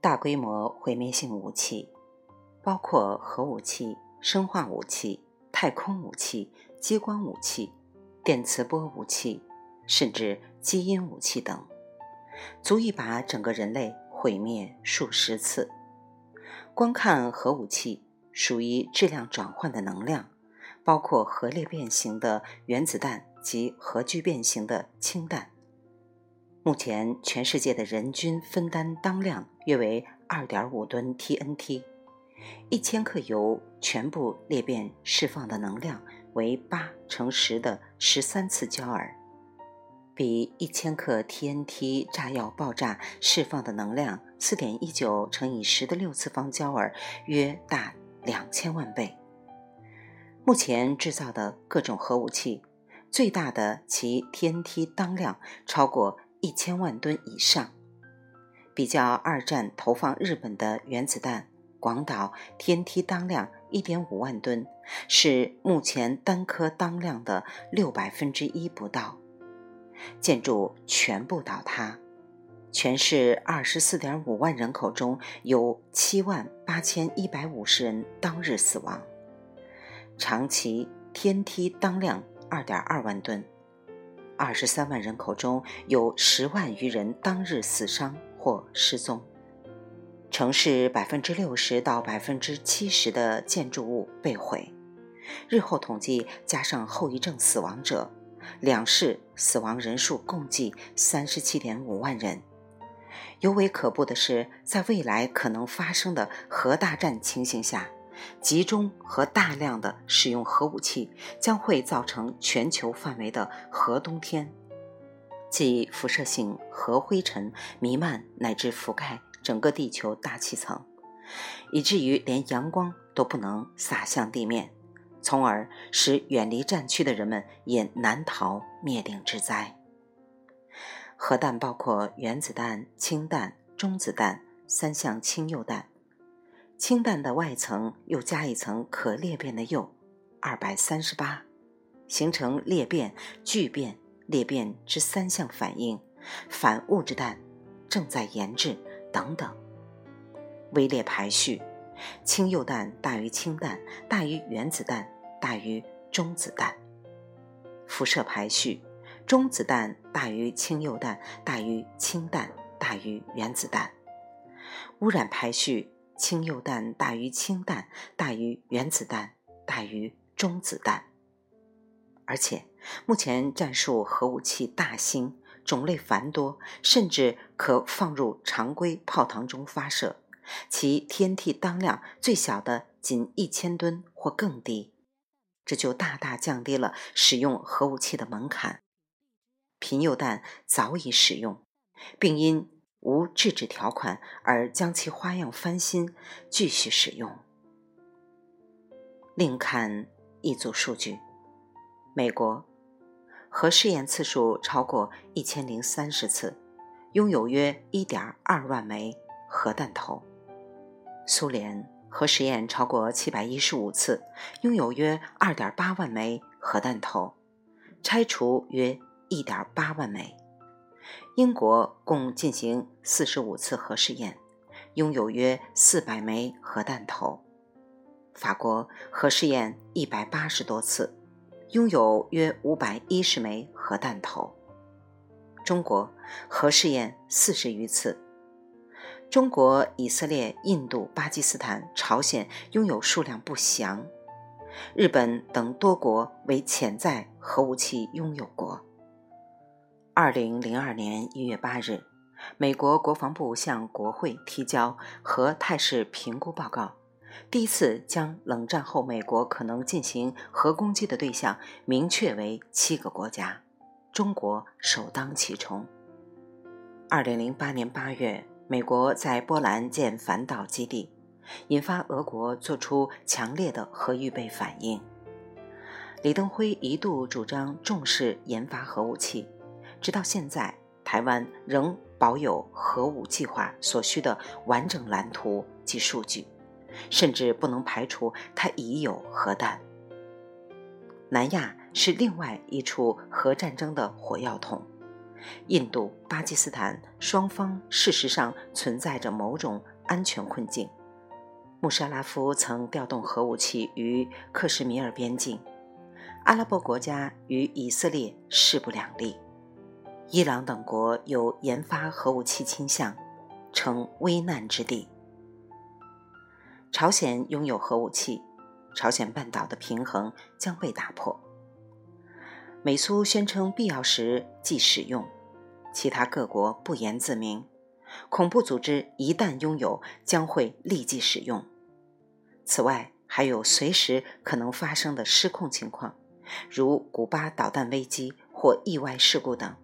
大规模毁灭性武器，包括核武器、生化武器、太空武器、激光武器、电磁波武器，甚至基因武器等，足以把整个人类毁灭数十次。光看核武器，属于质量转换的能量，包括核裂变型的原子弹及核聚变型的氢弹。目前，全世界的人均分担当量约为二点五吨 TNT，一千克铀全部裂变释放的能量为八乘十的十三次焦耳，比一千克 TNT 炸药爆炸释放的能量四点一九乘以十的六次方焦耳约大两千万倍。目前制造的各种核武器，最大的其 TNT 当量超过。一千万吨以上，比较二战投放日本的原子弹，广岛天梯当量一点五万吨，是目前单颗当量的六百分之一不到。建筑全部倒塌，全市二十四点五万人口中有七万八千一百五十人当日死亡。长崎天梯当量二点二万吨。二十三万人口中有十万余人当日死伤或失踪，城市百分之六十到百分之七十的建筑物被毁。日后统计加上后遗症死亡者，两市死亡人数共计三十七点五万人。尤为可怖的是，在未来可能发生的核大战情形下。集中和大量的使用核武器将会造成全球范围的核冬天，即辐射性核灰尘弥漫乃至覆盖整个地球大气层，以至于连阳光都不能洒向地面，从而使远离战区的人们也难逃灭顶之灾。核弹包括原子弹、氢弹、中子弹三项氢铀弹。氢弹的外层又加一层可裂变的铀，二百三十八，形成裂变、聚变、裂变之三项反应。反物质弹正在研制等等。微裂排序：氢铀弹大于氢弹，大于原子弹，大于中子弹。辐射排序：中子弹大于氢铀弹，大于氢弹，大于原子弹。污染排序。氢铀弹大于氢弹，大于原子弹，大于中子弹。而且，目前战术核武器大型，种类繁多，甚至可放入常规炮膛中发射，其 TNT 当量最小的仅一千吨或更低，这就大大降低了使用核武器的门槛。贫铀弹早已使用，并因。无制止条款而将其花样翻新，继续使用。另看一组数据：美国核试验次数超过一千零三十次，拥有约一点二万枚核弹头；苏联核试验超过七百一十五次，拥有约二点八万枚核弹头，拆除约一点八万枚。英国共进行四十五次核试验，拥有约四百枚核弹头；法国核试验一百八十多次，拥有约五百一十枚核弹头；中国核试验四十余次；中国、以色列、印度、巴基斯坦、朝鲜拥有数量不详；日本等多国为潜在核武器拥有国。二零零二年一月八日，美国国防部向国会提交核态势评估报告，第一次将冷战后美国可能进行核攻击的对象明确为七个国家，中国首当其冲。二零零八年八月，美国在波兰建反导基地，引发俄国做出强烈的核预备反应。李登辉一度主张重视研发核武器。直到现在，台湾仍保有核武计划所需的完整蓝图及数据，甚至不能排除它已有核弹。南亚是另外一处核战争的火药桶，印度、巴基斯坦双方事实上存在着某种安全困境。穆沙拉夫曾调动核武器于克什米尔边境，阿拉伯国家与以色列势不两立，伊朗等国有研发核武器倾向，成危难之地。朝鲜拥有核武器，朝鲜半岛的平衡将被打破。美苏宣称必要时即使用，其他各国不言自明。恐怖组织一旦拥有，将会立即使用。此外，还有随时可能发生的失控情况，如古巴导弹危机或意外事故等。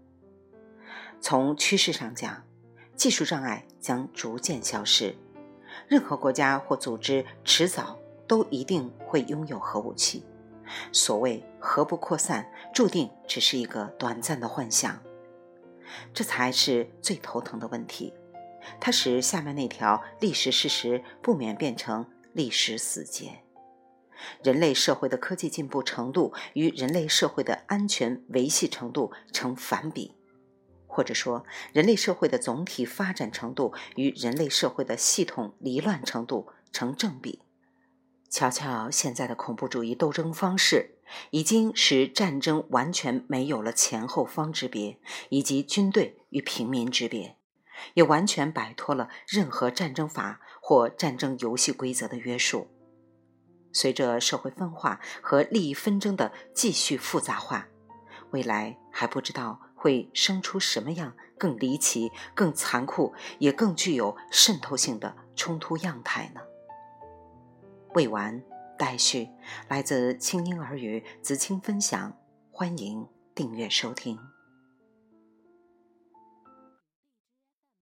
从趋势上讲，技术障碍将逐渐消失。任何国家或组织迟早都一定会拥有核武器。所谓核不扩散，注定只是一个短暂的幻想。这才是最头疼的问题，它使下面那条历史事实不免变成历史死结。人类社会的科技进步程度与人类社会的安全维系程度成反比，或者说，人类社会的总体发展程度与人类社会的系统离乱程度成正比。瞧瞧现在的恐怖主义斗争方式，已经使战争完全没有了前后方之别，以及军队与平民之别，也完全摆脱了任何战争法或战争游戏规则的约束。随着社会分化和利益纷争的继续复杂化，未来还不知道会生出什么样更离奇、更残酷，也更具有渗透性的冲突样态呢？未完待续，来自清音儿语子青分享，欢迎订阅收听。